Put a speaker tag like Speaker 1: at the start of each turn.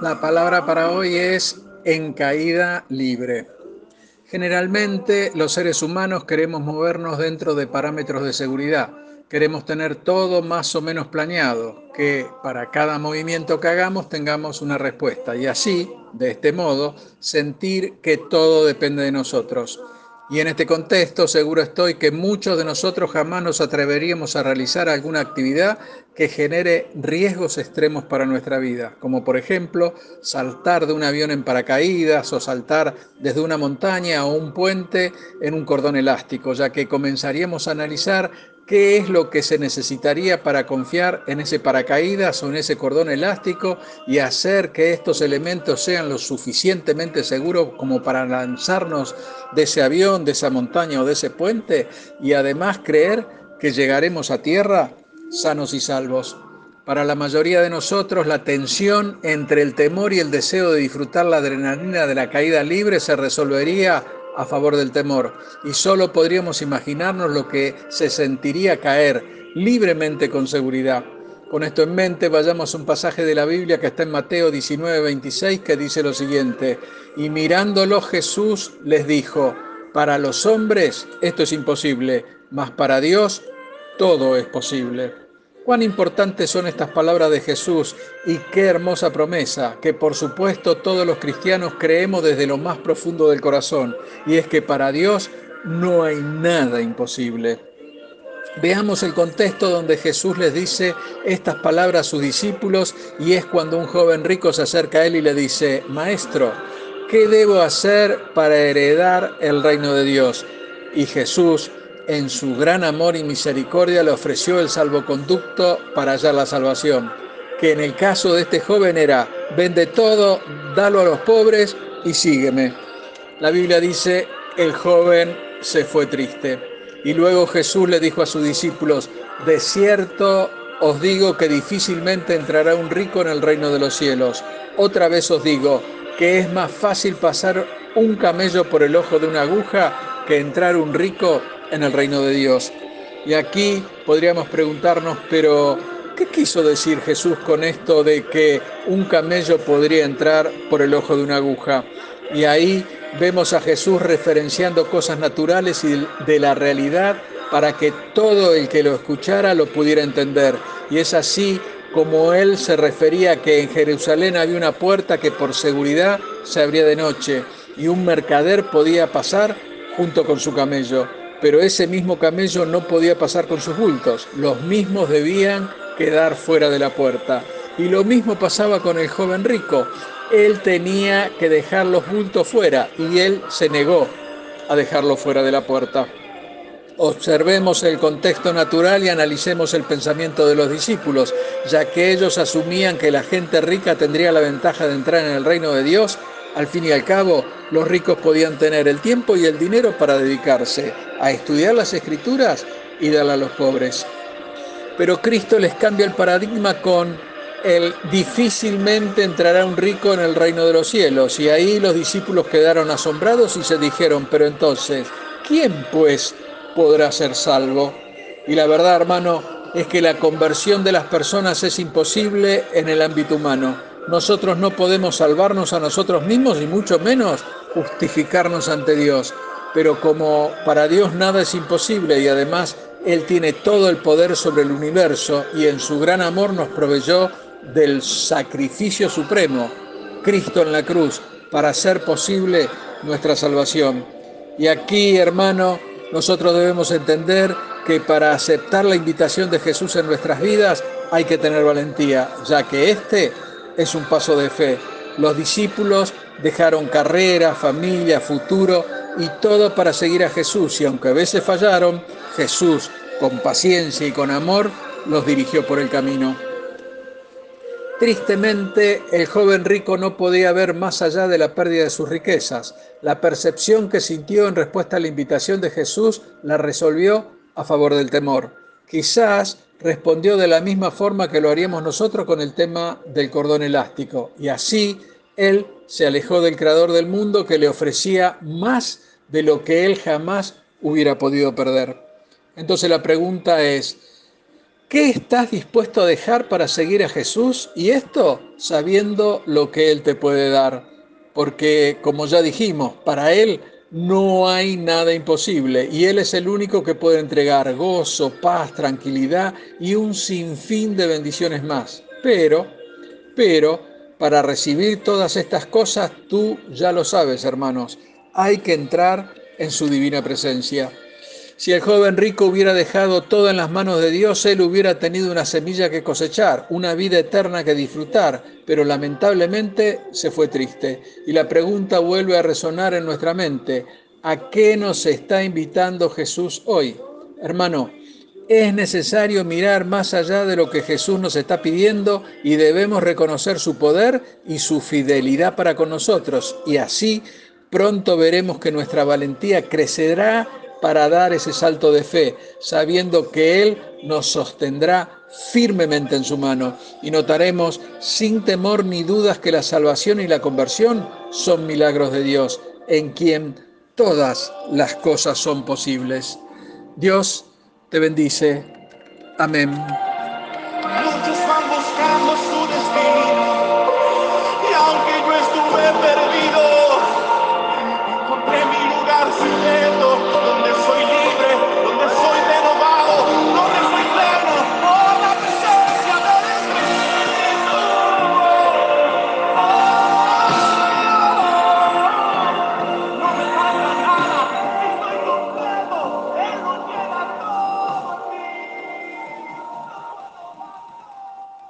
Speaker 1: La palabra para hoy es en caída libre. Generalmente los seres humanos queremos movernos dentro de parámetros de seguridad. Queremos tener todo más o menos planeado, que para cada movimiento que hagamos tengamos una respuesta y así, de este modo, sentir que todo depende de nosotros. Y en este contexto seguro estoy que muchos de nosotros jamás nos atreveríamos a realizar alguna actividad que genere riesgos extremos para nuestra vida, como por ejemplo saltar de un avión en paracaídas o saltar desde una montaña o un puente en un cordón elástico, ya que comenzaríamos a analizar qué es lo que se necesitaría para confiar en ese paracaídas o en ese cordón elástico y hacer que estos elementos sean lo suficientemente seguros como para lanzarnos de ese avión, de esa montaña o de ese puente y además creer que llegaremos a tierra sanos y salvos. Para la mayoría de nosotros, la tensión entre el temor y el deseo de disfrutar la adrenalina de la caída libre se resolvería a favor del temor y solo podríamos imaginarnos lo que se sentiría caer libremente con seguridad. Con esto en mente, vayamos a un pasaje de la Biblia que está en Mateo 19, 26, que dice lo siguiente, y mirándolo Jesús les dijo, para los hombres esto es imposible, mas para Dios todo es posible. Cuán importantes son estas palabras de Jesús y qué hermosa promesa, que por supuesto todos los cristianos creemos desde lo más profundo del corazón, y es que para Dios no hay nada imposible. Veamos el contexto donde Jesús les dice estas palabras a sus discípulos y es cuando un joven rico se acerca a él y le dice, Maestro, ¿qué debo hacer para heredar el reino de Dios? Y Jesús en su gran amor y misericordia le ofreció el salvoconducto para hallar la salvación, que en el caso de este joven era, vende todo, dalo a los pobres y sígueme. La Biblia dice, el joven se fue triste. Y luego Jesús le dijo a sus discípulos, de cierto os digo que difícilmente entrará un rico en el reino de los cielos. Otra vez os digo que es más fácil pasar un camello por el ojo de una aguja que entrar un rico en el reino de Dios. Y aquí podríamos preguntarnos, pero ¿qué quiso decir Jesús con esto de que un camello podría entrar por el ojo de una aguja? Y ahí vemos a Jesús referenciando cosas naturales y de la realidad para que todo el que lo escuchara lo pudiera entender. Y es así como él se refería que en Jerusalén había una puerta que por seguridad se abría de noche y un mercader podía pasar junto con su camello pero ese mismo camello no podía pasar con sus bultos, los mismos debían quedar fuera de la puerta. Y lo mismo pasaba con el joven rico, él tenía que dejar los bultos fuera y él se negó a dejarlo fuera de la puerta. Observemos el contexto natural y analicemos el pensamiento de los discípulos, ya que ellos asumían que la gente rica tendría la ventaja de entrar en el reino de Dios al fin y al cabo, los ricos podían tener el tiempo y el dinero para dedicarse a estudiar las escrituras y darle a los pobres. Pero Cristo les cambia el paradigma con el difícilmente entrará un rico en el reino de los cielos. Y ahí los discípulos quedaron asombrados y se dijeron, pero entonces, ¿quién pues podrá ser salvo? Y la verdad, hermano, es que la conversión de las personas es imposible en el ámbito humano. Nosotros no podemos salvarnos a nosotros mismos y mucho menos justificarnos ante Dios. Pero como para Dios nada es imposible y además Él tiene todo el poder sobre el universo y en su gran amor nos proveyó del sacrificio supremo, Cristo en la cruz, para hacer posible nuestra salvación. Y aquí, hermano, nosotros debemos entender que para aceptar la invitación de Jesús en nuestras vidas hay que tener valentía, ya que éste es un paso de fe. Los discípulos dejaron carrera, familia, futuro y todo para seguir a Jesús y aunque a veces fallaron, Jesús, con paciencia y con amor, los dirigió por el camino. Tristemente, el joven rico no podía ver más allá de la pérdida de sus riquezas. La percepción que sintió en respuesta a la invitación de Jesús la resolvió a favor del temor. Quizás respondió de la misma forma que lo haríamos nosotros con el tema del cordón elástico. Y así él se alejó del creador del mundo que le ofrecía más de lo que él jamás hubiera podido perder. Entonces la pregunta es, ¿Qué estás dispuesto a dejar para seguir a Jesús? Y esto sabiendo lo que Él te puede dar. Porque, como ya dijimos, para Él no hay nada imposible y Él es el único que puede entregar gozo, paz, tranquilidad y un sinfín de bendiciones más. Pero, pero, para recibir todas estas cosas, tú ya lo sabes, hermanos, hay que entrar en su divina presencia. Si el joven rico hubiera dejado todo en las manos de Dios, él hubiera tenido una semilla que cosechar, una vida eterna que disfrutar, pero lamentablemente se fue triste. Y la pregunta vuelve a resonar en nuestra mente, ¿a qué nos está invitando Jesús hoy? Hermano, es necesario mirar más allá de lo que Jesús nos está pidiendo y debemos reconocer su poder y su fidelidad para con nosotros. Y así pronto veremos que nuestra valentía crecerá para dar ese salto de fe, sabiendo que Él nos sostendrá firmemente en su mano y notaremos sin temor ni dudas que la salvación y la conversión son milagros de Dios, en quien todas las cosas son posibles. Dios te bendice. Amén.